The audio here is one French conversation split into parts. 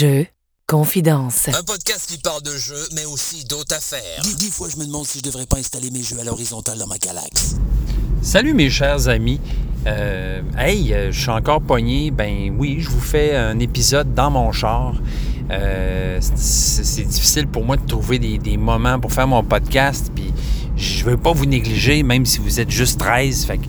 Jeux, confidence. Un podcast qui parle de jeux, mais aussi d'autres affaires. Des, des fois, je me demande si je devrais pas installer mes jeux à l'horizontale dans ma galaxie. Salut mes chers amis. Euh, hey, euh, je suis encore pogné. Ben oui, je vous fais un épisode dans mon char. Euh, c'est c'est difficile pour moi de trouver des, des moments pour faire mon podcast. Puis je veux pas vous négliger, même si vous êtes juste 13. Fait que,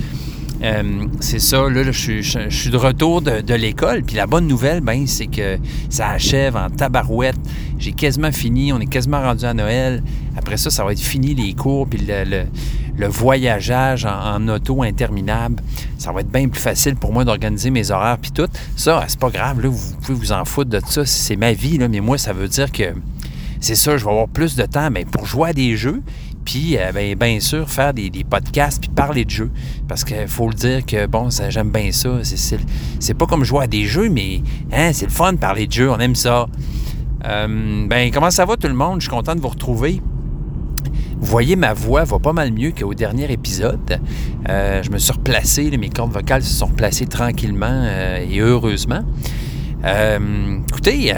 euh, c'est ça, là, je, suis- de retour de, l'école. Puis la bonne nouvelle, ben, c'est que ça achève en tabarouette. J'ai quasiment fini, on est quasiment rendu à Noël. Après ça, ça va être fini les cours, puis le, le- voyageage en, en auto interminable. Ça va être bien plus facile pour moi d'organiser mes horaires, puis tout. Ça, c'est pas grave, là, vous pouvez vous en foutre de ça, c'est ma vie, là, mais moi, ça veut dire que c'est ça, je vais avoir plus de temps mais pour jouer à des jeux, puis euh, ben, bien sûr faire des, des podcasts, puis parler de jeux. Parce qu'il faut le dire que, bon, j'aime bien ça. C'est- pas comme jouer à des jeux, mais hein, c'est le fun de parler de jeux, on aime ça. Euh, ben, comment ça va tout le monde? Je suis content de vous retrouver. Vous voyez, ma voix va pas mal mieux qu'au dernier épisode. Euh, je me suis replacé, mes cordes vocales se sont replacées tranquillement et heureusement. Euh, écoutez,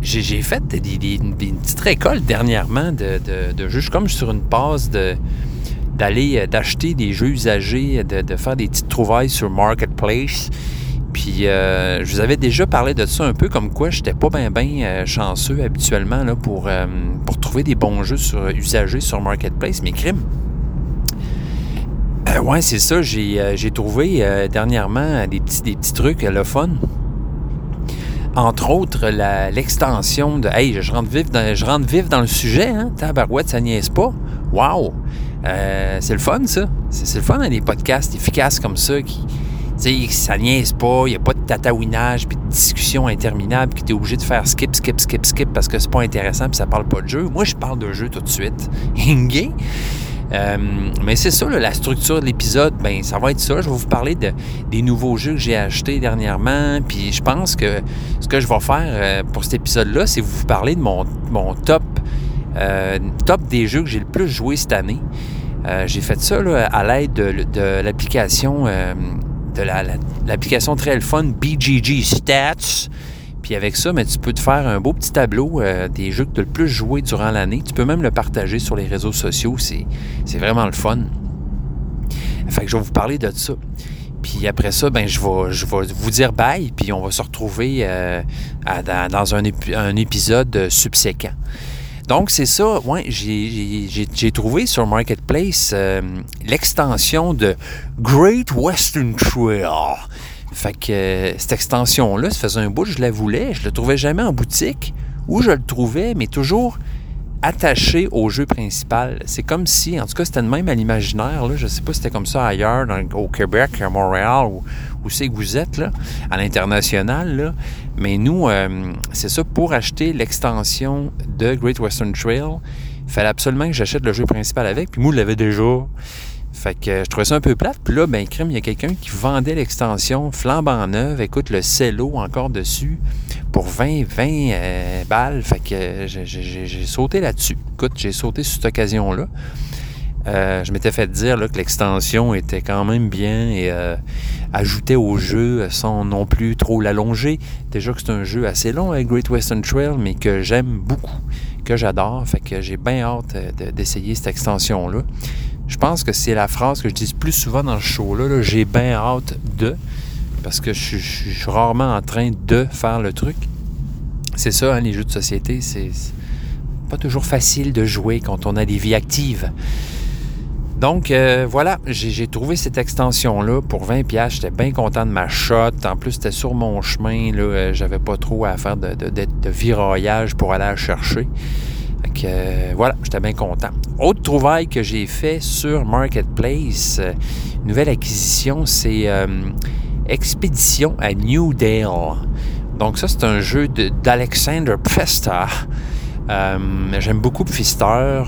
j'ai fait des, des- des- une petite récolte dernièrement de, jeux. Je suis comme sur une passe d'aller euh, d'acheter des jeux usagés, de, faire des petites trouvailles sur Marketplace. Puis euh, je vous avais déjà parlé de ça un peu, comme quoi j'étais pas bien bien chanceux habituellement pour, euh, trouver des bons jeux sur, usagés sur Marketplace, mais crime. Euh, ouais, c'est ça. J'ai euh, trouvé euh, dernièrement des petits, des petits trucs, euh, le fun. Entre autres, l'extension de. Hey, je rentre vif dans, je rentre vif dans le sujet, hein? Tabarouette, ça niaise pas. Wow! Euh, c'est le fun, ça. C'est le fun, hein, des podcasts efficaces comme ça qui. Sais, ça niaise pas, il n'y a pas de tatouinage puis de discussion interminable que tu es obligé de faire skip, skip, skip, skip parce que c'est pas intéressant puis ça parle pas de jeu. Moi, je parle de jeu tout de suite. Ingé. Euh, mais c'est ça, la structure de l'épisode, ben ça va être ça. Je vais vous parler de, des nouveaux jeux que j'ai achetés dernièrement. Puis je pense que ce que je vais faire euh, pour cet épisode-là, c'est vous parler de mon, mon top, euh, top des jeux que j'ai le plus joué cette année. J'ai fait ça là, à l'aide de, l'application de la- la- très fun BGG Stats. Puis avec ça, tu peux te faire un beau petit tableau euh, des jeux que tu as le plus joué durant l'année. Tu peux même le partager sur les réseaux sociaux. C'est vraiment le fun. Fait que je vais vous parler de ça. Puis après ça, ben, je, vais, je vais vous dire bye, puis on va se retrouver euh, dans, un, épi- un épisode euh, subséquent. Donc, c'est ça. Ouais, j'ai- trouvé sur Marketplace l'extension de Great Western Trail. Fait que euh, cette extension-là, ça faisait un bout, je la voulais. Je le trouvais jamais en boutique. Ou je le trouvais, mais toujours attaché au jeu principal. C'est comme si, en tout cas, c'était le même à l'imaginaire. Je sais pas si c'était comme ça ailleurs, au Québec, à Montréal, où c'est que vous êtes, là, à l'international. Mais nous, euh, c'est ça, pour acheter l'extension de Great Western Trail, il fallait absolument que j'achète le jeu principal avec. Puis moi, je l'avais déjà. Fait que euh, je trouvais ça un peu plate. Puis là, ben, crime, il y a quelqu'un qui vendait l'extension flambant neuve. Écoute, le cello encore dessus pour 20, 20 euh, balles. Fait que euh, j'ai- sauté là-dessus. Écoute, j'ai sauté sur cette occasion-là. Je m'étais fait dire que l'extension était quand même bien et ajoutait au jeu sans non plus trop l'allonger. Déjà que c'est un jeu assez long avec Great Western Trail, mais que j'aime beaucoup, que j'adore. Fait que j'ai bien hâte de- d'essayer cette extension-là. Je pense que c'est la phrase que je dis plus souvent dans ce show-là. là, j'ai bien hâte de, parce que je, suis- rarement en train de faire le truc. C'est ça, hein, les jeux de société, c'est pas toujours facile de jouer quand on a des vies actives. Donc euh, voilà, j'ai trouvé cette extension-là pour 20$. piastres. J'étais bien content de ma shot. En plus, c'était sur mon chemin. Là, euh, j'avais pas trop à faire de, de, de- pour aller la chercher. Fait que, euh, voilà, j'étais bien content. Autre trouvaille que j'ai fait sur Marketplace, euh, nouvelle acquisition, c'est euh, Expédition à New Dale. Donc ça, c'est un jeu de- d'Alexander Pfister. Euh, J'aime beaucoup Pfister.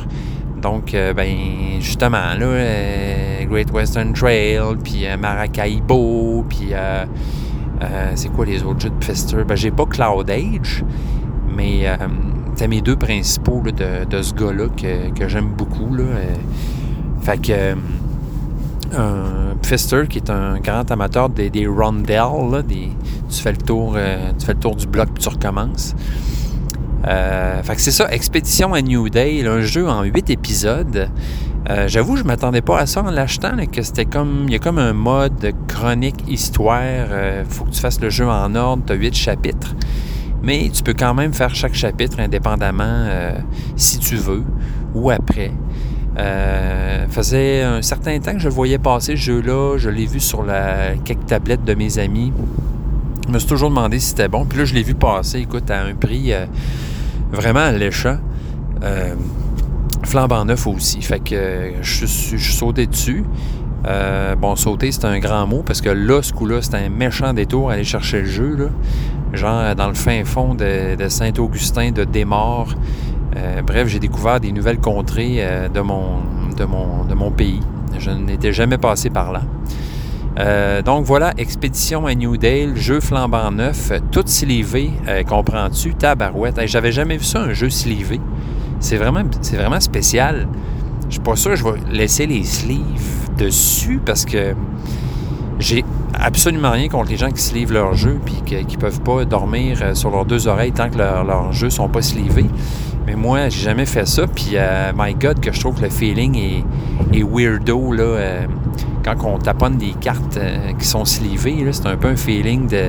Donc, euh, ben, justement, là, Great Western Trail, puis Maracaibo, puis c'est quoi les autres jeux de Pfister? Ben, j'ai pas Cloud Age, mais euh, c'est mes deux principaux de, ce gars-là que, que j'aime beaucoup. Là. Euh, fait que, euh, un Pfister qui est un grand amateur des, des rondelles. tu, fais le tour, euh, tu fais le tour du bloc puis tu recommences. Euh, fait que c'est ça, Expédition à New Day, un jeu en 8 épisodes. Euh, J'avoue, je m'attendais pas à ça en l'achetant, que c'était comme. Il y a comme un mode de chronique histoire. euh, faut que tu fasses le jeu en ordre, tu as 8 chapitres. Mais tu peux quand même faire chaque chapitre indépendamment euh, si tu veux ou après. Euh, faisait un certain temps que je voyais passer ce jeu-là. Je l'ai vu sur la quelques tablettes de mes amis. Je me suis toujours demandé si c'était bon. Puis là, je l'ai vu passer, écoute, à un prix euh, vraiment alléchant. Flambant neuf aussi. Fait que je suis sauté dessus. Euh, bon, sauter, c'est un grand mot parce que là, ce coup-là, c'était un méchant détour aller chercher le jeu. Là. Genre dans le fin fond de, Saint-Augustin, de Desmaures. Euh, bref, j'ai découvert des nouvelles contrées euh, de, mon, de, mon, de mon pays. Je n'étais jamais passé par là. Donc voilà, Expédition à New Dale, jeu flambant neuf, tout slivé, comprends-tu, tabarouette. Hey, J'avais jamais vu ça, un jeu slivé. C'est vraiment, c'est vraiment spécial. Je suis pas sûr que je vais laisser les sleeves dessus parce que j'ai absolument rien contre les gens qui slivent leur jeu puis qui peuvent pas dormir euh, sur leurs deux oreilles tant que leur- leurs jeux sont pas slivés. Mais moi, j'ai jamais fait ça. Puis, euh, my God, que je trouve que le feeling est, weirdo, là. euh, quand on taponne des cartes qui sont slivées, là, c'est un peu un feeling de,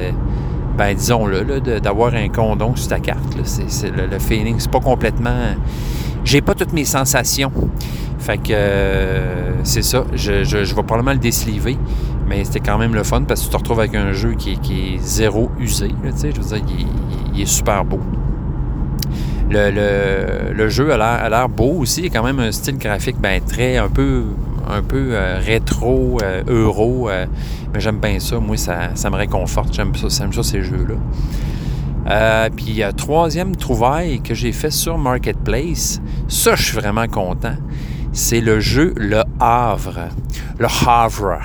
ben disons-le, là, de- d'avoir un condom sur ta carte. là. C'est le, le feeling, c'est pas complètement... J'ai pas toutes mes sensations. Fait que euh, c'est ça. Je, je, je vais probablement le désliver. Mais c'était quand même le fun parce que tu te retrouves avec un jeu qui est, qui est zéro usé. là, je veux dire, il, est- super beau. Le, le- le jeu a l'air, beau aussi. Il a quand même un style graphique ben, très un peu, un peu euh, rétro, euh, euro. mais j'aime bien ça. Moi, ça, ça me réconforte. J'aime ça, j'aime ça ces jeux-là. Puis, troisième trouvaille que j'ai fait sur Marketplace, ça, je suis vraiment content. C'est le jeu Le Havre. Le Havre.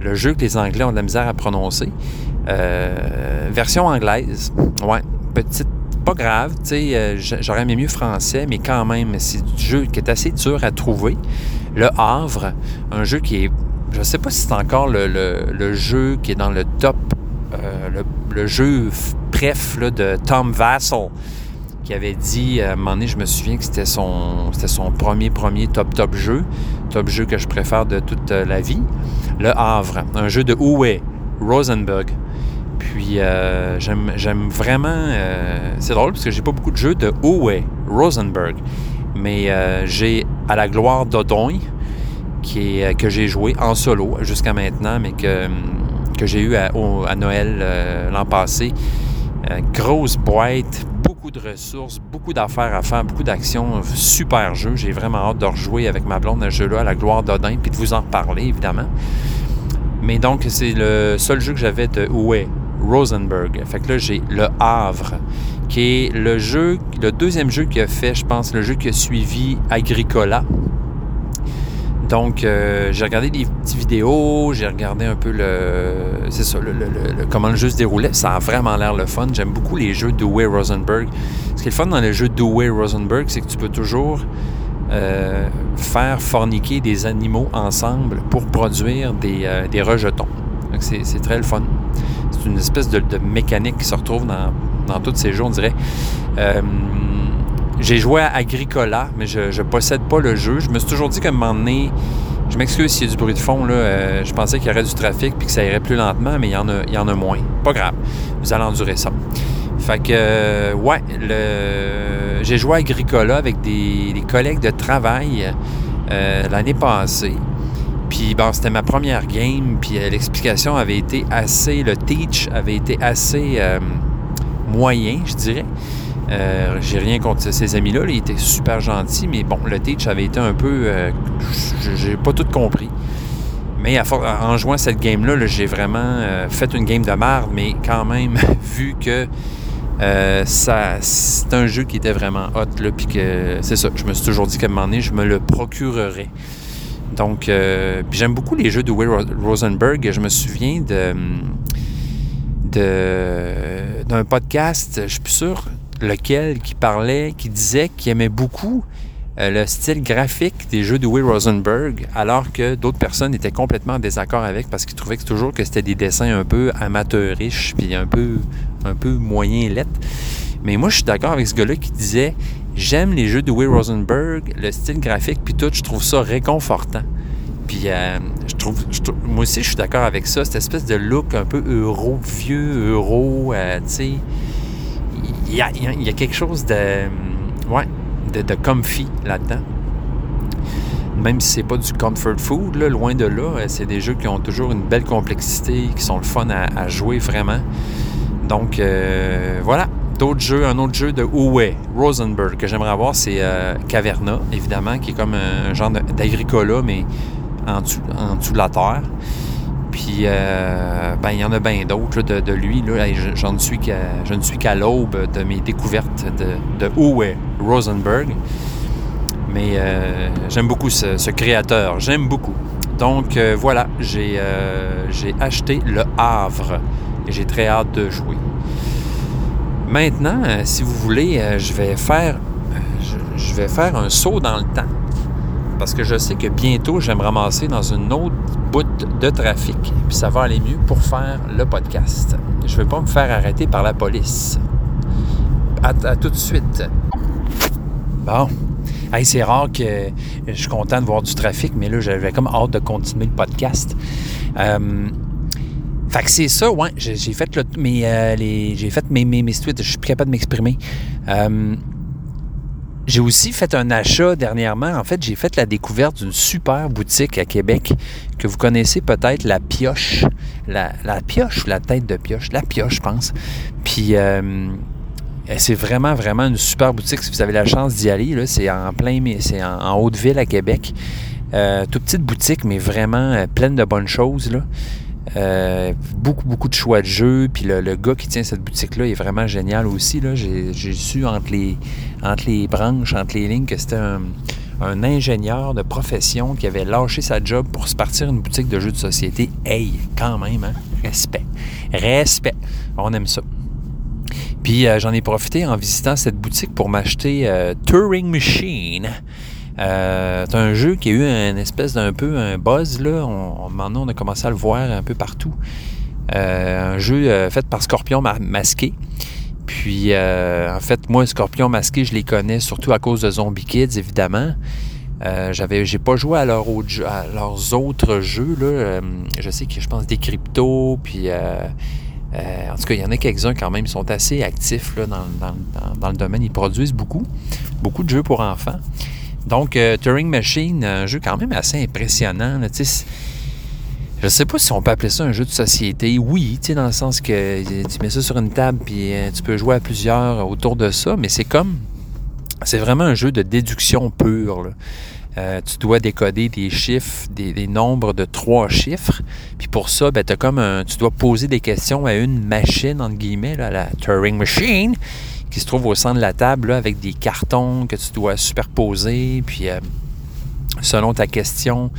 Le jeu que les Anglais ont de la misère à prononcer. Euh, version anglaise. Ouais, petite. Pas grave, tu sais, euh, j'aurais aimé mieux français, mais quand même, c'est du jeu qui est assez dur à trouver. Le Havre, un jeu qui est. Je sais pas si c'est encore le, jeu qui est dans le top. euh, le, jeu bref de Tom Vassell qui avait dit, à un moment donné, je me souviens que c'était son, c'était son premier, premier top, top jeu, top jeu que je préfère de toute euh, la vie, Le Havre, un jeu de Uwe Rosenberg. Puis euh, j'aime, j'aime vraiment, euh, c'est drôle parce que j'ai pas beaucoup de jeux de Uwe Rosenberg, mais euh, j'ai À la gloire d'Odoin, qui euh, que j'ai joué en solo jusqu'à maintenant, mais que, que j'ai eu à, à Noël euh, l'an passé. Euh, grosse boîte, de ressources, beaucoup d'affaires à faire, beaucoup d'actions, super jeu. J'ai vraiment hâte de rejouer avec ma blonde à ce jeu-là, à la gloire d'Odin, puis de vous en reparler, évidemment. Mais donc, c'est le seul jeu que j'avais de Uwe Rosenberg. Fait que là, j'ai Le Havre, qui est le jeu, le deuxième jeu qu'il a fait, je pense, le jeu qui a suivi Agricola. Donc, euh, j'ai regardé des petites vidéos, j'ai regardé un peu le, c'est ça, le, comment le jeu se déroulait. Ça a vraiment l'air le fun. J'aime beaucoup les jeux d'Uwe Rosenberg. Ce qui est le fun dans les jeux d'Uwe Rosenberg, c'est que tu peux toujours euh, faire forniquer des animaux ensemble pour produire des, euh, rejetons. Donc, c'est, très le fun. C'est une espèce de, mécanique qui se retrouve dans, dans tous ces jeux, on dirait. J'ai joué à Agricola, mais je ne possède pas le jeu. Je me suis toujours dit qu'à un moment donné, je m'excuse s'il y a du bruit de fond, là, euh, je pensais qu'il y aurait du trafic puis que ça irait plus lentement, mais il y en a, il y en a moins. Pas grave, vous allez endurer ça. Fait que, euh, ouais, j'ai joué à Agricola avec des, collègues de travail euh, l'année passée. Puis, bon, c'était ma première game, puis l'explication avait été assez, le teach avait été assez moyen, je dirais. Euh, j'ai rien contre ces amis-là, là, ils étaient super gentils, mais bon, le teach avait été un peu. euh, j'ai pas tout compris. Mais en jouant cette game-là, là, j'ai vraiment euh, fait une game de merde, mais quand même, vu que euh, c'est un jeu qui était vraiment hot, puis que c'est ça, je me suis toujours dit qu'à un moment donné, je me le procurerais. Donc, j'aime beaucoup les jeux de Will Rosenberg. Je me souviens de, de- d'un podcast, je suis plus sûr lequel, qui parlait, qui disait qu'il aimait beaucoup euh, le style graphique des jeux de Will Rosenberg, alors que d'autres personnes étaient complètement en désaccord avec parce qu'ils trouvaient toujours que c'était des dessins un peu amateuriches puis un peu, un peu moyen lettres. Mais moi, je suis d'accord avec ce gars-là qui disait J'aime les jeux de Will Rosenberg, le style graphique, puis tout, je trouve ça réconfortant. Puis euh, je, trouve, moi aussi, je suis d'accord avec ça, cette espèce de look un peu euro, vieux euro, euh, tu sais. Il y a, quelque chose de. Ouais, de, comfy là-dedans. Même si c'est pas du comfort food, loin de là, euh, c'est des jeux qui ont toujours une belle complexité, qui sont le fun à, jouer vraiment. Donc euh, voilà, d'autres jeux, un autre jeu de Uwe Rosenberg que j'aimerais avoir, c'est euh, Caverna, évidemment, qui est comme un genre d'agricola, mais en en dessous de la terre. Puis, ben, il y en a bien d'autres de, lui. Là, je, je, ne suis qu'à l'aube de mes découvertes de, de Rosenberg. Mais euh, j'aime beaucoup ce, créateur. J'aime beaucoup. Donc euh, voilà, euh, j'ai acheté Le Havre et j'ai très hâte de jouer. Maintenant, si vous voulez, je vais faire je, vais faire un saut dans le temps. Parce que je sais que bientôt, je vais me ramasser dans une autre bout de trafic. Puis ça va aller mieux pour faire le podcast. Je ne vais pas me faire arrêter par la police. à tout de suite. Bon. c'est rare que je suis content de voir du trafic, mais là, j'avais comme hâte de continuer le podcast. Euh, fait que c'est ça, ouais. J'ai fait, euh, fait mes, mes, mes tweets, je suis plus capable de m'exprimer. Euh, j'ai aussi fait un achat dernièrement. En fait, j'ai fait la découverte d'une super boutique à Québec que vous connaissez peut-être, la Pioche. La, Pioche ou la tête de Pioche? La Pioche, je pense. Puis, eh, c'est vraiment, vraiment une super boutique si vous avez la chance d'y aller. C'est en plein, c'est en, Haute-Ville à Québec. Euh, toute petite boutique, mais vraiment euh, pleine de bonnes choses. Là. Euh, beaucoup, beaucoup de choix de jeux. Puis le, gars qui tient cette boutique-là est vraiment génial aussi. J'ai, su entre les, entre les branches, entre les lignes, que c'était un, ingénieur de profession qui avait lâché sa job pour se partir une boutique de jeux de société. Hey, quand même, hein? Respect. Respect. On aime ça. Puis euh, j'en ai profité en visitant cette boutique pour m'acheter euh, Turing Machine. Euh, c'est un jeu qui a eu un espèce d'un peu un buzz là. On, maintenant on a commencé à le voir un peu partout. un jeu fait par Scorpion masqué. Puis en fait, moi, Scorpion masqué, je les connais surtout à cause de Zombie Kids, évidemment. j'avais, j'ai pas joué à, leur à leurs autres jeux. Là. je sais que je pense des cryptos, puis euh, en tout cas, il y en a quelques-uns quand même, ils sont assez actifs dans, le domaine. Ils produisent beaucoup, beaucoup de jeux pour enfants. Donc, euh, Turing Machine, un jeu quand même assez impressionnant. je ne sais pas si on peut appeler ça un jeu de société. Oui, dans le sens que tu mets ça sur une table puis euh, tu peux jouer à plusieurs autour de ça, mais c'est comme. C'est vraiment un jeu de déduction pure. Euh, tu dois décoder des chiffres, des, nombres de trois chiffres. Puis pour ça, ben, comme tu dois poser des questions à une machine, entre guillemets, la Turing Machine, qui se trouve au centre de la table avec des cartons que tu dois superposer. Puis euh, selon ta question,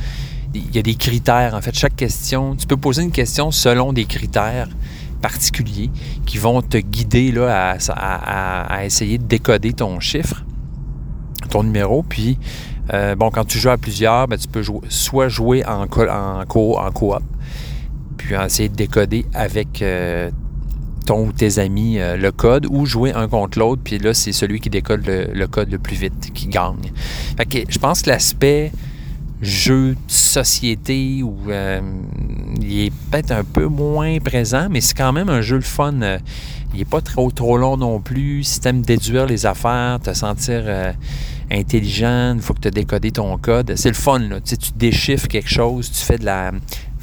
il y a des critères. En fait, chaque question, tu peux poser une question selon des critères particuliers qui vont te guider là, à essayer de décoder ton chiffre, ton numéro. Puis euh, bon, quand tu joues à plusieurs, ben, tu peux soit jouer en, co en, coop, puis essayer de décoder avec euh, ton ou tes amis euh, le code, ou jouer un contre l'autre, puis là, c'est celui qui décode le, code le plus vite qui gagne. Fait que je pense que l'aspect jeu société où il est peut-être un peu moins présent, mais c'est quand même un jeu le fun. il n'est pas trop trop long non plus. Si tu aimes déduire les affaires, te sentir intelligent, il faut que tu décodé ton code. C'est le fun, là. Tu déchiffres quelque chose, tu fais de la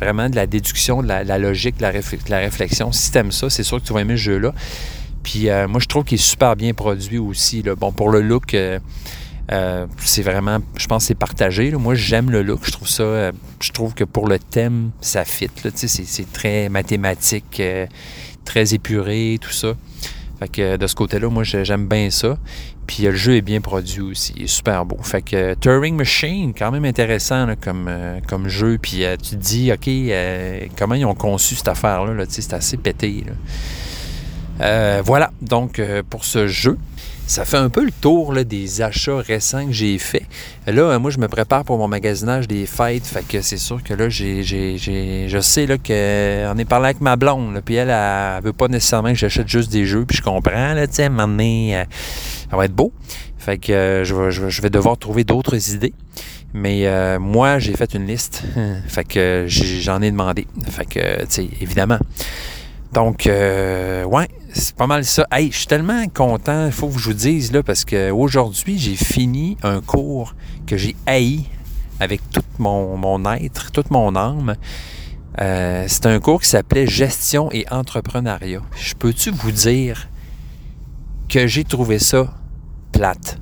vraiment de la déduction, de la, logique, de la, la, réflexion. Si tu aimes ça, c'est sûr que tu vas aimer ce jeu-là. Puis euh, moi, je trouve qu'il est super bien produit aussi. Bon, pour le look, euh, euh, c'est vraiment, je pense c'est partagé. Moi, j'aime le look. Je trouve ça, je trouve que pour le thème, ça fit. C'est très mathématique, très épuré, tout ça. Fait que de ce côté-là, moi, j'aime bien ça. Puis le jeu est bien produit aussi, il est super beau. Fait que Turing Machine, quand même intéressant comme, euh, comme jeu. Puis euh, tu te dis, OK, euh, comment ils ont conçu cette affaire-là? c'est assez pété. Euh, voilà, donc euh, pour ce jeu, ça fait un peu le tour là, des achats récents que j'ai faits. Là, euh, moi, je me prépare pour mon magasinage des fêtes. Fait que c'est sûr que là, j'ai, j'ai, j'ai- je sais là, qu'on est parlé avec ma blonde. là, puis elle, elle, veut pas nécessairement que j'achète juste des jeux. Puis je comprends, là, tu euh, ça va être beau. Fait que euh, je, vais, je vais- devoir trouver d'autres idées. Mais euh, moi, j'ai fait une liste. fait que j'en ai demandé. Fait que, tu sais, évidemment. Donc, euh, ouais, c'est pas mal ça. Hey, je suis tellement content, il faut que je vous dise, là, parce qu'aujourd'hui, j'ai fini un cours que j'ai haï avec tout mon, mon être, toute mon âme. Euh, c'est un cours qui s'appelait Gestion et entrepreneuriat. Je peux-tu vous dire que j'ai trouvé ça plate?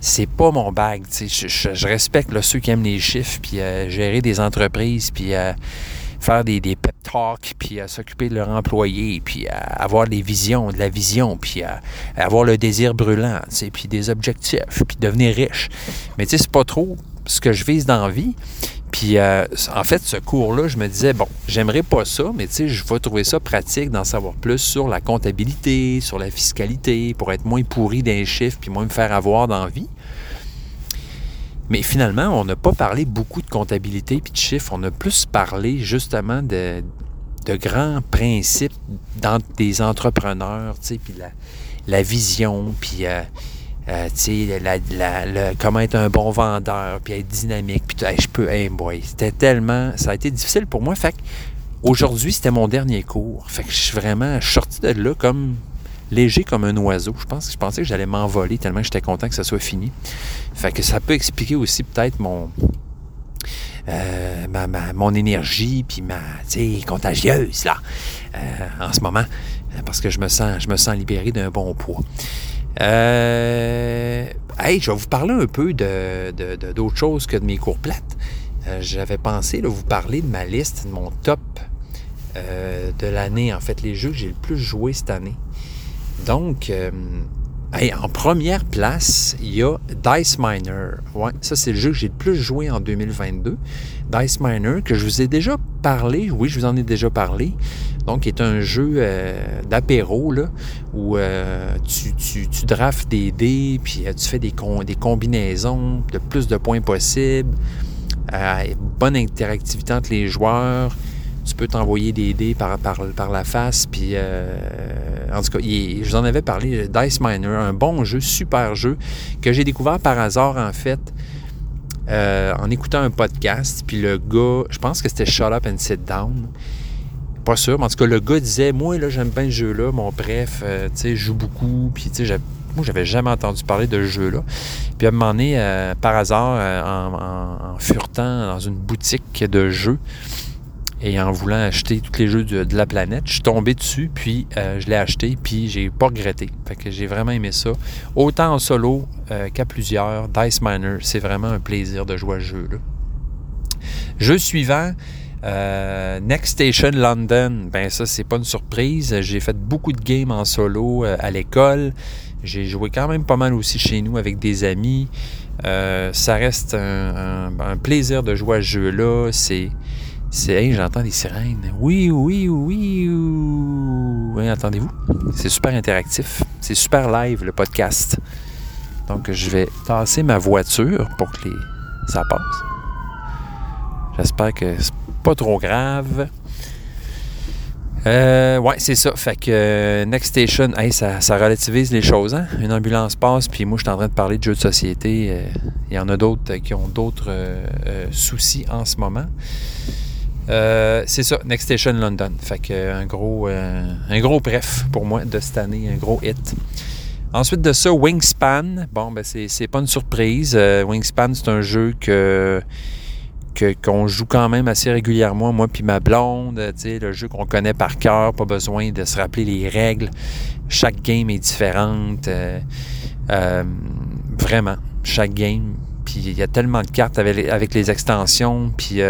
C'est pas mon bag. Je, je- je respecte ceux qui aiment les chiffres, puis euh, gérer des entreprises, puis euh, faire des, des puis euh, s'occuper de leurs employés, puis euh, avoir des visions, de la vision, puis euh, avoir le désir brûlant, puis des objectifs, puis devenir riche. Mais tu sais, c'est pas trop ce que je vise dans la vie. Puis euh, en fait, ce cours-là, je me disais, bon, j'aimerais pas ça, mais tu sais, je vais trouver ça pratique d'en savoir plus sur la comptabilité, sur la fiscalité, pour être moins pourri d'un chiffre, puis moins me faire avoir dans la vie. Mais finalement, on n'a pas parlé beaucoup de comptabilité puis de chiffres. On a plus parlé justement de, grands principes dans des entrepreneurs, tu sais, puis la, vision, puis euh, euh, tu sais, la- comment être un bon vendeur, puis être dynamique, puis hey, je peux, hey boy, c'était tellement, ça a été difficile pour moi. Fait aujourd'hui, c'était mon dernier cours. Fait que je suis vraiment sorti de là comme léger comme un oiseau. Je pense, je pensais que j'allais m'envoler tellement que j'étais content que ça soit fini. Fait que ça peut expliquer aussi peut-être mon euh, ma, ma- mon énergie puis ma contagieuse là euh, en ce moment euh, parce que je me sens je me sens libéré d'un bon poids. Euh, hey, je vais vous parler un peu de, de- de- d'autre chose que de mes cours plates. J'avais pensé là, vous parler de ma liste, de mon top de l'année, en fait, les jeux que j'ai le plus joué cette année. Donc, euh, en première place, il y a Dice Miner. Ouais, ça, c'est le jeu que j'ai le plus joué en 2022. Dice Miner, que je vous ai déjà parlé. Oui, je vous en ai déjà parlé. Donc, est un jeu euh, d'apéro, où euh, tu, tu, des dés, puis tu fais des, des combinaisons, le plus de points possible. Euh, bonne interactivité entre les joueurs. Tu peux t'envoyer des dés par, par, la face. Puis, euh, en tout cas, je vous en avais parlé, Dice Miner, un bon jeu, super jeu, que j'ai découvert par hasard, en fait, euh, en écoutant un podcast. Puis le gars, je pense que c'était Shut Up and Sit Down. Pas sûr, mais en tout cas, le gars disait Moi, là, j'aime bien ce jeu-là. Mon bref, euh, tu sais, je joue beaucoup. Puis, tu sais, moi, j'avais jamais entendu parler de ce jeu-là. Puis, à un moment donné, par hasard, en, en- en furetant dans une boutique de jeux et en voulant acheter tous les jeux de, la planète, je suis tombé dessus, puis euh, je l'ai acheté, puis j'ai pas regretté. Fait que j'ai vraiment aimé ça. Autant en solo euh, qu'à plusieurs. Dice Miner, c'est vraiment un plaisir de jouer à ce jeu-là. Jeu suivant, euh, Next Station London. Ben ça, c'est pas une surprise. J'ai fait beaucoup de games en solo à l'école. J'ai joué quand même pas mal aussi chez nous avec des amis. Ça reste un, un- un plaisir de jouer à ce jeu-là. C'est. C'est. J'entends des sirènes. Oui, oui, oui. Oui, entendez-vous? C'est super interactif. C'est super live, le podcast. Donc, je vais tasser ma voiture pour que ça passe. J'espère que c'est pas trop grave. Euh, ouais, c'est ça. Fait que euh, Next Station, hey, ça, relativise les choses. Hein? Une ambulance passe, puis moi, je suis en train de parler de jeux de société. Euh, Il y en a d'autres qui ont d'autres soucis en ce moment. Euh, c'est ça, Next Station London. Fait que euh, un gros, euh, un gros bref pour moi de cette année, un gros hit. Ensuite de ça, Wingspan. Bon, ben c'est, pas une surprise. Wingspan, c'est un jeu que, qu'on joue quand même assez régulièrement, moi puis ma blonde. le jeu qu'on connaît par cœur, pas besoin de se rappeler les règles. Chaque game est différente. vraiment, chaque game. Puis il y a tellement de cartes avec avec les extensions. Puis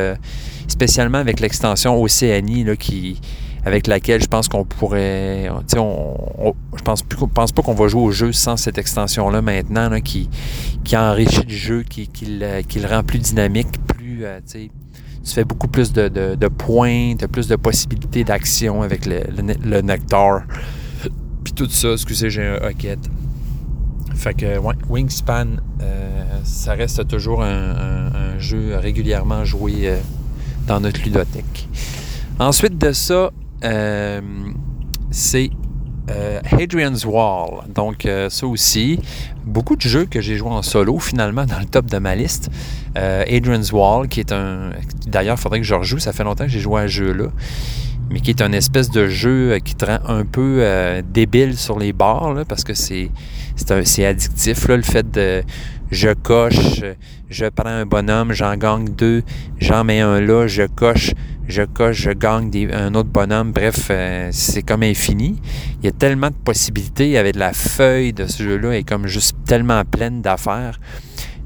spécialement avec l'extension Océanie, là, qui, avec laquelle je pense qu'on pourrait. On, on- je pense, plus, pense pas qu'on va jouer au jeu sans cette extension-là maintenant, là, qui, qui enrichit le jeu, qui, qui le, qui le rend plus dynamique, plus. euh, tu fais beaucoup plus de, de, points, tu as plus de possibilités d'action avec le, le, ne- le nectar. tout ça. Excusez, j'ai un hoquette. Fait que, Wingspan, euh, ça reste toujours un, jeu régulièrement joué euh, dans notre ludothèque. Ensuite de ça, euh, c'est Hadrian's Wall. Donc, ça aussi, beaucoup de jeux que j'ai joué en solo, finalement, dans le top de ma liste. Hadrian's Wall, qui est un. D'ailleurs, il faudrait que je rejoue. Ça fait longtemps que j'ai joué à ce jeu-là mais qui est un espèce de jeu euh, qui te rend un peu euh, débile sur les bords, parce que c'est, c'est, addictif, le fait de je coche, je prends un bonhomme, j'en gagne deux, j'en mets un là, je coche, je coche, je gagne un autre bonhomme. Bref, euh, c'est comme infini. Il y a tellement de possibilités avec la feuille de ce jeu-là est comme juste tellement pleine d'affaires.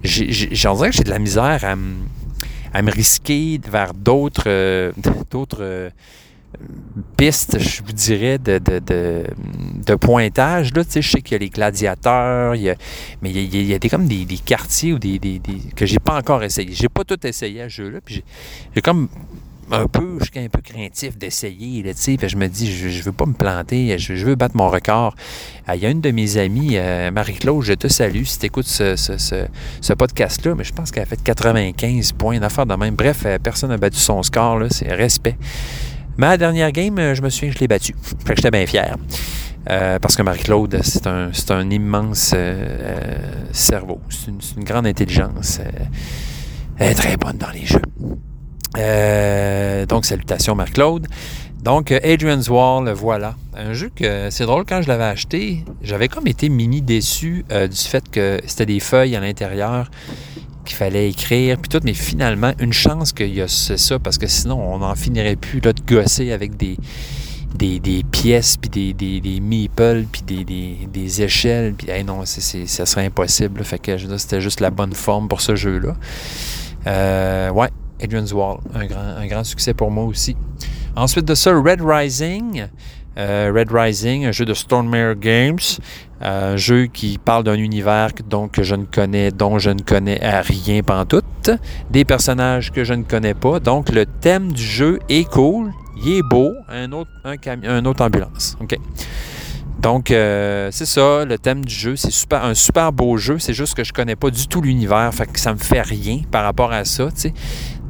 J'en dirais que j'ai de la misère à, à me risquer vers d'autres, d'autres piste, je vous dirais, de, de, pointage. Là, je sais qu'il y a les gladiateurs, mais il y a, des, comme des, quartiers ou des, des, que j'ai pas encore essayé. J'ai pas tout essayé à ce jeu-là. j'ai comme un peu, je suis un peu craintif d'essayer. je me dis, je, ne veux pas me planter, je, veux battre mon record. Ah, il y a une de mes amies, euh, Marie-Claude, je te salue si tu écoutes ce, podcast-là, mais je pense qu'elle a fait 95 points d'affaires de même. Bref, euh, personne n'a battu son score, c'est respect. Ma dernière game, euh, je me souviens que je l'ai battue. Fait que j'étais bien fier. Euh, parce que Marie-Claude, c'est un, un, immense euh, cerveau. C'est une, grande intelligence. elle est très bonne dans les jeux. donc, salutations Marie-Claude. Donc, Adrian's Wall, voilà. Un jeu que c'est drôle, quand je l'avais acheté, j'avais comme été mini déçu du fait que c'était des feuilles à l'intérieur qu'il fallait écrire, puis tout, mais finalement, une chance qu'il y a ça, parce que sinon, on n'en finirait plus là, de gosser avec des, des, pièces, puis des, des, des meeples, puis des, des, échelles, puis non, ça serait impossible. fait que c'était juste la bonne forme pour ce jeu-là. Euh, ouais, Adrian's Wall, un grand, un grand succès pour moi aussi. Ensuite de ça, Red Rising. Euh, Red Rising, un jeu de Stormare Games, un jeu qui parle d'un univers que je ne connais, dont je ne connais rien tout, des personnages que je ne connais pas. Donc le thème du jeu est cool, il est beau, un autre, un, autre ambulance. OK. Donc, euh, c'est ça, le thème du jeu, c'est super, un super beau jeu, c'est juste que je connais pas du tout l'univers, fait que ça me fait rien par rapport à ça, tu sais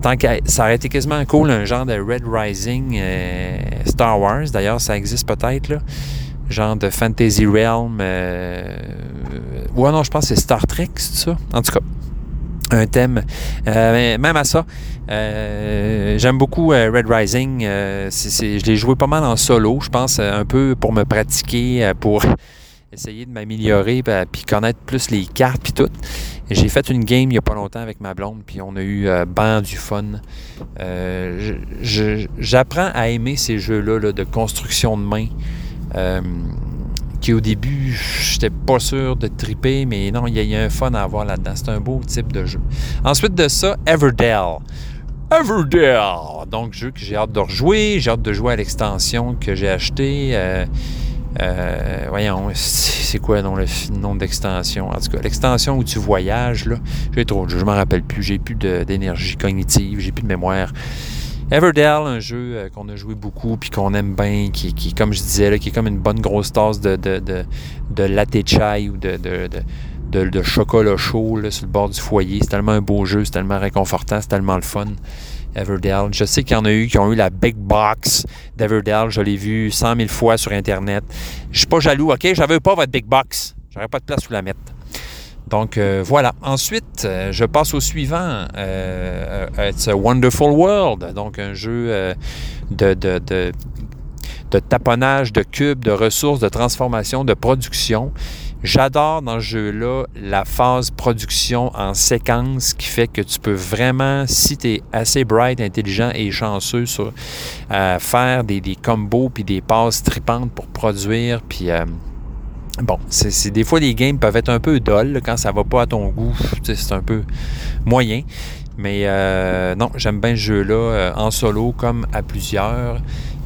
tant que ça aurait été quasiment cool, un genre de Red Rising euh, Star Wars. D'ailleurs, ça existe peut-être, là. Genre de Fantasy Realm. Euh, ouais, non, je pense que c'est Star Trek, c'est ça? En tout cas, un thème. Euh, même à ça, j'aime beaucoup Red Rising. je l'ai joué pas mal en solo, je pense, un peu pour me pratiquer, pour essayer de m'améliorer, puis connaître plus les cartes, puis tout. J'ai fait une game il n'y a pas longtemps avec ma blonde, puis on a eu euh, ban du fun. Euh, j'apprends à aimer ces jeux-là de construction de main. Euh, qui au début, j'étais pas sûr de triper, mais non, il y, a un fun à avoir là-dedans. C'est un beau type de jeu. Ensuite de ça, Everdell. Everdell! Donc, jeu que j'ai hâte de rejouer. J'ai hâte de jouer à l'extension que j'ai acheté. Euh, voyons, c'est quoi non, le nom d'extension? En tout cas, l'extension où tu voyages, là, j'ai trop, je m'en rappelle plus, j'ai plus d'énergie cognitive, j'ai plus de mémoire. Everdell, un jeu euh, qu'on a joué beaucoup puis qu'on aime bien, qui, qui, comme je disais, là, qui est comme une bonne grosse tasse de, de, de, de latte chai ou de, de, chocolat chaud sur le bord du foyer. C'est tellement un beau jeu, c'est tellement réconfortant, c'est tellement le fun. Everdell. Je sais qu'il y en a eu qui ont eu la big box d'Everdell. Je l'ai vu 100 000 fois sur Internet. Je suis pas jaloux, OK? Veux pas votre big box. J'aurais pas de place où la mettre. Donc euh, voilà. Ensuite, euh, je passe au suivant. Euh, It's a Wonderful World. Donc un jeu de, de, de taponnage de cubes, de ressources, de transformation, de production. J'adore dans ce jeu-là la phase production en séquence qui fait que tu peux vraiment, si tu es assez bright, intelligent et chanceux, sur, euh, faire des, combos puis des passes tripantes pour produire. Puis euh, bon, c'est, des fois les games peuvent être un peu dull quand ça va pas à ton goût. C'est un peu moyen. Mais euh, non, j'aime bien ce jeu-là en solo comme à plusieurs.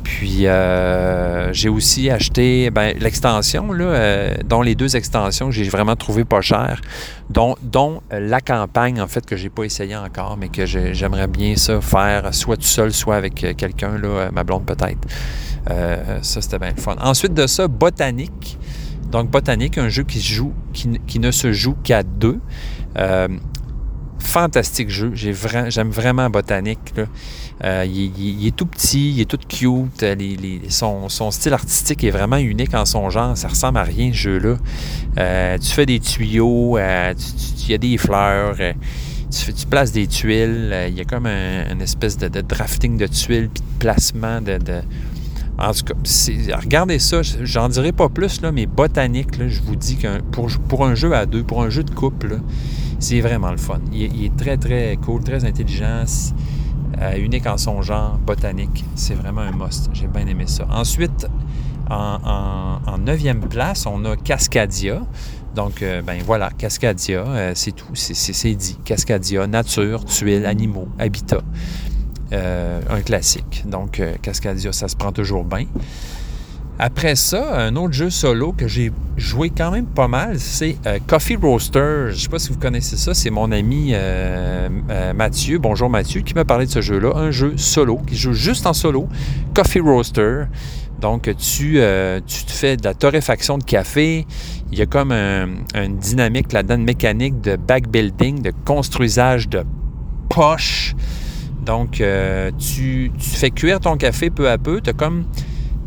Puis euh, j'ai aussi acheté ben, l'extension, là, euh, dont les deux extensions j'ai vraiment trouvé pas cher, dont, dont la campagne en fait que j'ai pas essayé encore, mais que j'aimerais bien ça faire soit tout seul, soit avec quelqu'un, là, ma blonde peut-être. Euh, ça, c'était bien le fun. Ensuite de ça, Botanique. Donc, Botanique, un jeu qui, joue, qui, ne se joue qu'à deux. Euh, fantastique jeu. J'aime vraiment Botanique. Euh, il, est tout petit, il est tout cute. euh, son, style artistique est vraiment unique en son genre. Ça ressemble à rien, ce jeu-là. Euh, tu fais des tuyaux, tu- tu- il y a des fleurs, tu, places des tuiles. il y a comme un, une espèce de, drafting de tuiles puis de placement de. En tout cas, regardez ça, j'en dirai pas plus, là, mais botanique, là, je vous dis que pour, un jeu à deux, pour un jeu de couple, c'est vraiment le fun. Il, est- très, très cool, très intelligent, euh, unique en son genre, botanique. C'est vraiment un must. J'ai bien aimé ça. Ensuite, en, neuvième place, on a Cascadia. Donc, euh, ben voilà, Cascadia, euh, c'est tout. C'est- dit. Cascadia, nature, tuiles, animaux, habitat. Un classique. Donc, Cascadia, ça se prend toujours bien. Après ça, un autre jeu solo que j'ai joué quand même pas mal, c'est euh, Coffee Roaster. Je ne sais pas si vous connaissez ça, c'est mon ami euh, euh, Mathieu, bonjour Mathieu, qui m'a parlé de ce jeu-là. Un jeu solo, qui joue juste en solo, Coffee Roaster. Donc, tu, tu te fais de la torréfaction de café. Il y a comme un- une dynamique là-dedans, une mécanique de backbuilding, de construisage de poches. Donc, tu, tu fais cuire ton café peu à peu. Tu as comme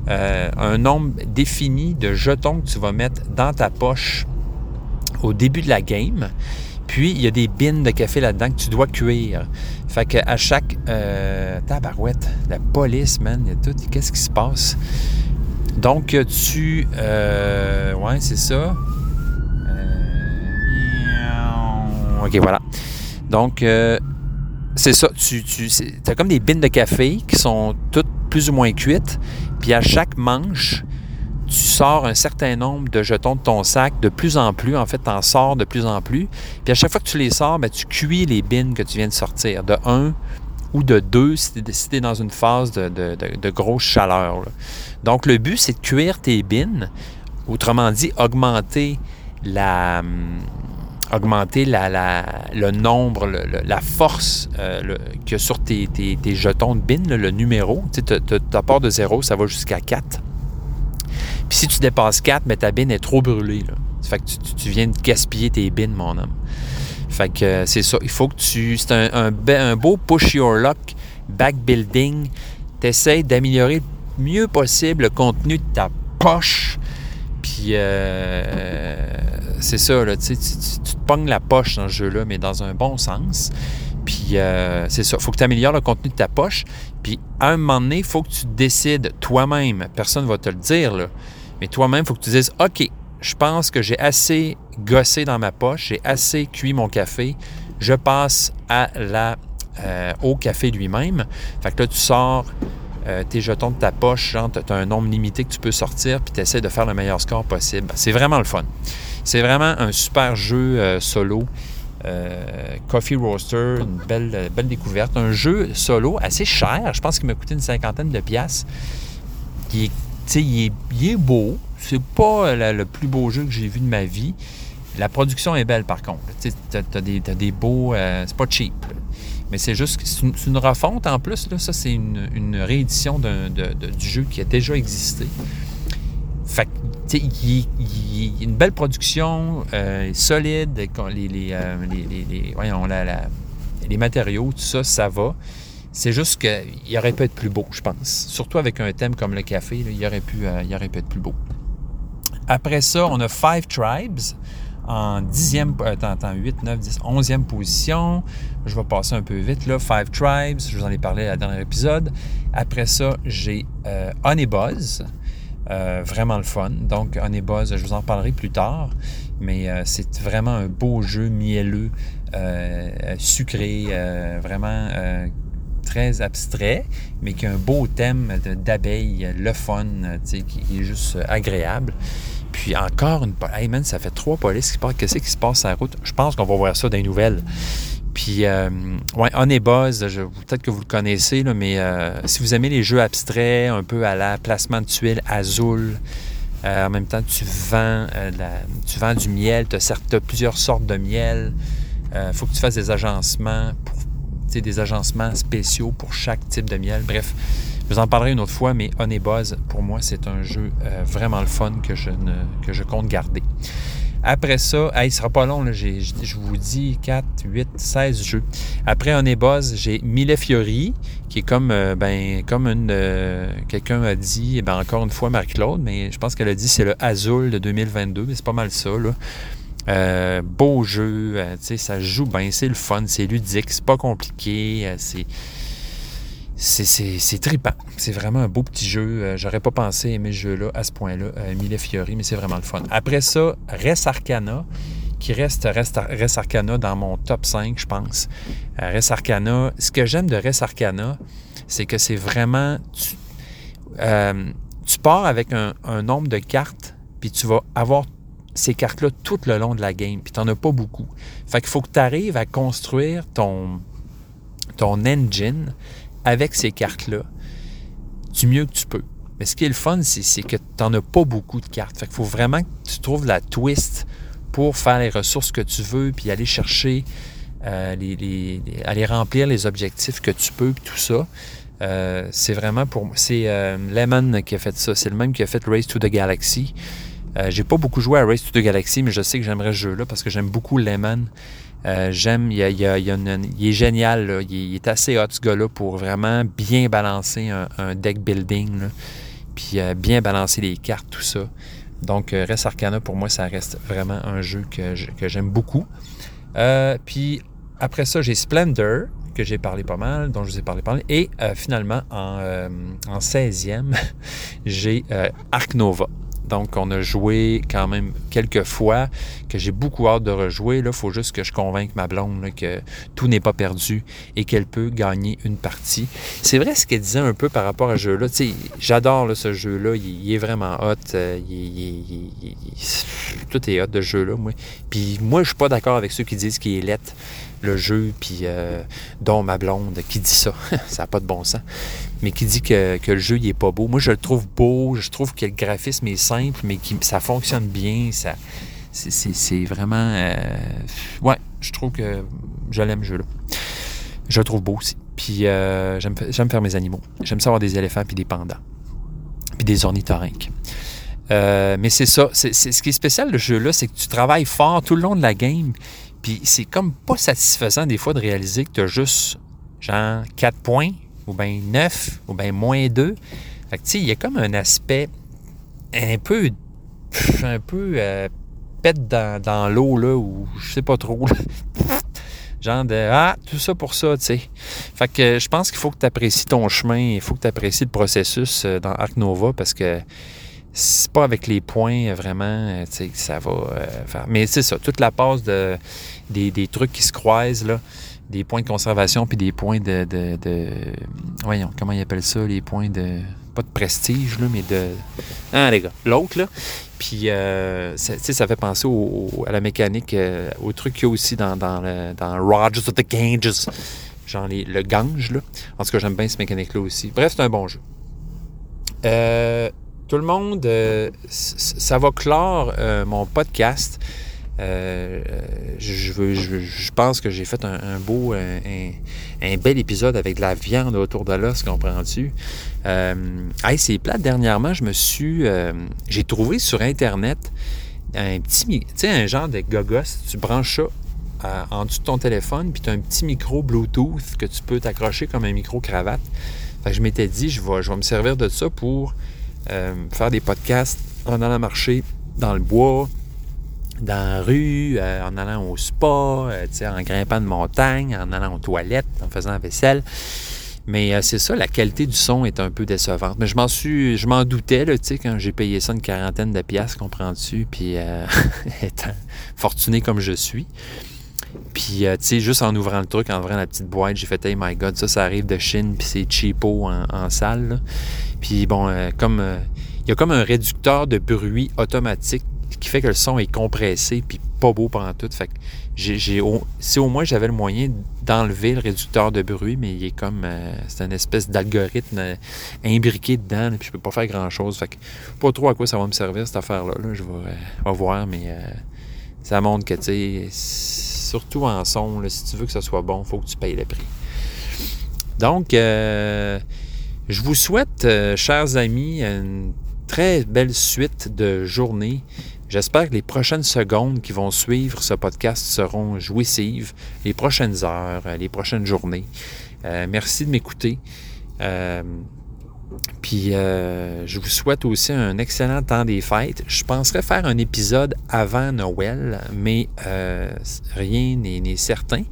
euh, un nombre défini de jetons que tu vas mettre dans ta poche au début de la game. Puis, il y a des bins de café là-dedans que tu dois cuire. Fait qu'à chaque... Euh, tabarouette, la police, man, il y a tout. Qu'est-ce qui se passe? Donc, tu... euh, ouais, c'est ça. OK, voilà. Donc, c'est ça. Tu, tu as comme des bins de café qui sont toutes plus ou moins cuites. Puis à chaque manche, tu sors un certain nombre de jetons de ton sac de plus en plus. En fait, tu en sors de plus en plus. Puis à chaque fois que tu les sors, ben, tu cuis les bins que tu viens de sortir. De 1 ou de 2 si tu es dans une phase de, grosse chaleur. Donc, le but, c'est de cuire tes bins. Autrement dit, augmenter la, hum, augmenter la, le nombre, la force euh, le- a sur tes, tes- jetons de bin, le numéro. Tu sais, part de 0, ça va jusqu'à 4. Puis si tu dépasses 4, mais ta bin est trop brûlée. Là. Fait que tu, viens de gaspiller tes bins, mon homme. Fait que euh, c'est ça. Il faut que tu. C'est un, un be- un beau push your luck backbuilding. Tu essaies d'améliorer le mieux possible le contenu de ta poche. Puis euh, c'est ça, là, tu, te pognes la poche dans ce jeu-là, mais dans un bon sens. Puis euh, c'est ça, il faut que tu améliores le contenu de ta poche. Puis à un moment donné, il faut que tu décides toi-même, personne ne va te le dire, là, mais toi-même, il faut que tu dises, OK, je pense que j'ai assez gossé dans ma poche, j'ai assez cuit mon café, je passe à la, euh, au café lui-même. Fait que là, tu sors euh, tes jetons de ta poche, genre, tu as un nombre limité que tu peux sortir, puis tu essaies de faire le meilleur score possible. C'est vraiment le fun. C'est vraiment un super jeu euh, solo. Euh, Coffee Roaster, une belle, découverte. Un jeu solo assez cher. Je pense qu'il m'a coûté une cinquantaine de piastres. Il est, il est, beau. C'est pas le plus beau jeu que j'ai vu de ma vie. La production est belle par contre. Tu as, des, beaux. c'est pas cheap. Mais c'est juste que c'est une, une refonte en plus. Là. Ça, c'est une, réédition du jeu qui a déjà existé. Fait que, il, y a une belle production, euh, solide, les, euh, les- les- les- voyons, les matériaux, tout ça, ça va. C'est juste qu'il aurait pu être plus beau, je pense. Surtout avec un thème comme le café, il, aurait pu, euh, il aurait pu être plus beau. Après ça, on a Five Tribes en 10e, euh, attends, attends, 8, 9, 10, 11e position. Je vais passer un peu vite là. Five Tribes, je vous en ai parlé à la épisode. Après ça, j'ai euh, Honey Buzz. Euh, vraiment le fun. Donc, Honey Buzz, je vous en parlerai plus tard. Mais euh, c'est vraiment un beau jeu mielleux, euh, sucré, vraiment très abstrait, mais qui a un beau thème d'abeilles, le fun, sais, qui est juste agréable. Puis encore une... Hey man, ça fait trois polices qui partent. Qu'est-ce qui se passe sur route? Je pense qu'on va voir ça dans les nouvelles. Puis, euh, ouais, Buzz, peut-être que vous le connaissez, mais euh, si vous aimez les jeux abstraits, un peu à la placement de tuiles azul, euh, en même temps, tu vends, euh, tu vends du miel, tu as, plusieurs sortes de miel. Il faut que tu fasses des agencements pour des agencements spéciaux pour chaque type de miel. Bref, je vous en parlerai une autre fois, mais Honey Buzz, pour moi, c'est un jeu vraiment le fun que je, ne, que je compte garder. Après ça, il ne sera pas long, là, je vous dis 4, 8, 16 jeux. Après Honey Buzz, j'ai Mille Fiori, qui est comme, euh, ben, comme une, euh, quelqu'un a dit, et ben, encore une fois Marie-Claude, mais je pense qu'elle a dit c'est le Azul de 2022, mais c'est pas mal ça. Là. Euh, beau jeu, ça joue bien, c'est le fun, c'est ludique, c'est pas compliqué, c'est. C'est trippant. C'est vraiment un beau petit jeu. J'aurais pas pensé aimer ce jeu-là à ce point-là, Mille Fiori, mais c'est vraiment le fun. Après ça, Res Arcana, qui reste Res, Arcana dans mon top 5, je pense. Res Arcana, ce que j'aime de Res Arcana, c'est que c'est vraiment. Tu, tu pars avec un, un nombre de cartes, puis tu vas avoir ces cartes-là tout le long de la game, puis tu n'en as pas beaucoup. Fait qu'il faut que tu arrives à construire ton, ton engine avec ces cartes-là du mieux que tu peux. Mais ce qui est le fun, c'est que tu n'en as pas beaucoup de cartes. Fait faut vraiment que tu trouves la twist pour faire les ressources que tu veux, puis aller chercher, euh, aller remplir les objectifs que tu peux, tout ça. Euh, c'est vraiment pour moi. C'est euh, Lemon qui a fait ça. C'est le même qui a fait Race to the Galaxy. J'ai pas beaucoup joué à Race to the Galaxy, mais je sais que j'aimerais ce jeu-là parce que j'aime beaucoup Lemon. Euh, j'aime, il, est génial, Il, est assez hot ce gars-là pour vraiment bien balancer un, deck building, puis euh, bien balancer les cartes, tout ça. Donc, Res Arcana, pour moi, ça reste vraiment un jeu que, j'aime beaucoup. puis après ça, j'ai Splendor, que j'ai parlé pas mal, dont je vous ai parlé pas mal. Et finalement, en, en 16e, j'ai Arc Nova. Donc, on a joué quand même quelques fois, que j'ai beaucoup hâte de rejouer. Il faut juste que je convainque ma blonde que tout n'est pas perdu et qu'elle peut gagner une partie. C'est vrai ce qu'elle disait un peu par rapport à ce jeu-là. J'adore ce jeu-là. Il, est vraiment hot. Euh, tout est hot de ce jeu-là. Moi. Puis moi, je suis pas d'accord avec ceux qui disent qu'il est lettre le jeu, puis euh, dont ma blonde qui dit ça. ça n'a pas de bon sens. Mais qui dit que, le jeu, il pas beau. Moi, je le trouve beau. Je trouve que le graphisme est simple, mais que ça fonctionne bien. Ça, c'est vraiment... Euh, ouais, je trouve que je l'aime, jeu-là. Je le trouve beau aussi. Puis euh, j'aime faire mes animaux. J'aime savoir des éléphants puis des pandas. Puis des ornithorynques. mais c'est ça. C'est, ce qui est spécial, le jeu-là, c'est que tu travailles fort tout le long de la game. Puis c'est comme pas satisfaisant des fois de réaliser que tu as juste genre 4 points, ou bien 9, ou bien moins 2. Fait que tu sais, il y a comme un aspect un peu, un peu euh, pète dans, l'eau, là, ou je sais pas trop. Genre de Ah, tout ça pour ça, tu sais. Fait que je pense qu'il faut que tu apprécies ton chemin, il faut que tu apprécies le processus euh, dans Arc Nova parce que c'est pas avec les points euh, vraiment que ça va faire. Mais c'est ça, toute la passe de, des, trucs qui se croisent, là, des points de conservation puis des points de, de, Voyons, comment ils appellent ça Les points de. Pas de prestige, là, mais de. Ah, les gars, l'autre, là. Puis, ça, ça fait penser à la mécanique, au truc qu'il y a aussi dans, dans, le, dans Rogers of the Ganges. Genre le Gange, là. En tout cas, j'aime bien cette mécanique-là aussi. Bref, c'est un bon jeu. Euh tout le monde, euh, ça va clore euh, mon podcast. Euh, je, je, pense que j'ai fait un, beau, un, bel épisode avec de la viande autour de l'os, comprends-tu? hey, c'est plate. Dernièrement, je me suis. j'ai trouvé sur Internet un petit. Tu sais, un genre de gogos. Tu branches ça en dessous de ton téléphone, puis tu as un petit micro Bluetooth que tu peux t'accrocher comme un micro-cravate. Fait que je m'étais dit, je vais, je vais me servir de ça pour euh, faire des podcasts en allant marcher dans le bois, dans la rue, euh, en allant au spa, euh, en grimpant de montagne, en allant aux toilettes, en faisant la vaisselle. Mais c'est ça, la qualité du son est un peu décevante. Mais je m'en suis, je m'en doutais, là, quand j'ai payé ça une quarantaine de piastres, comprends-tu, puis étant fortuné comme je suis. Puis, tu sais, juste en ouvrant le truc, en ouvrant la petite boîte, j'ai fait, hey my god, ça, ça arrive de Chine, puis c'est cheapo en, en salle. Puis bon, euh, comme euh, il y a comme un réducteur de bruit automatique qui fait que le son est compressé puis pas beau pendant tout. Fait que j'ai, si au moins j'avais le moyen d'enlever le réducteur de bruit, mais il est comme euh, c'est une espèce d'algorithme imbriqué dedans, puis je peux pas faire grand chose. Fait que pas trop à quoi ça va me servir cette affaire-là. Je vais, voir, mais ça montre que tu sais, surtout en son, si tu veux que ça soit bon, faut que tu payes le prix. Donc, euh, je vous souhaite, euh, chers amis, une très belle suite de journée. J'espère que les prochaines secondes qui vont suivre ce podcast seront jouissives, les prochaines heures, euh, les prochaines journées. Euh, merci de m'écouter. Euh, puis je vous souhaite aussi un excellent temps des fêtes. Je penserais faire un épisode avant Noël, mais rien n'est certain.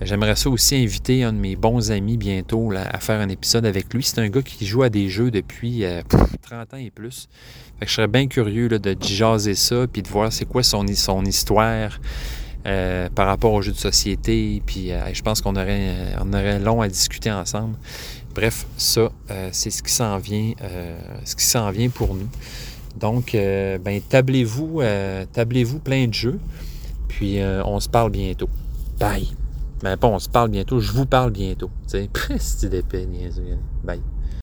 J'aimerais ça aussi inviter un de mes bons amis bientôt à faire un épisode avec lui. C'est un gars qui joue à des jeux depuis euh, 30 ans et plus. Je serais bien curieux de jaser ça, puis de voir c'est quoi son, histoire euh, par rapport aux jeux de société. Puis euh, je pense qu'on aurait, on aurait long à discuter ensemble. Bref, ça, euh, c'est ce qui s'en vient, euh, ce vient pour nous. Donc, euh, ben, tablez-vous, tablez-vous plein de jeux. Puis on se parle bientôt. Bye. Ben pas on se parle bientôt, je vous parle bientôt. Tu sais, d'épais. Bye.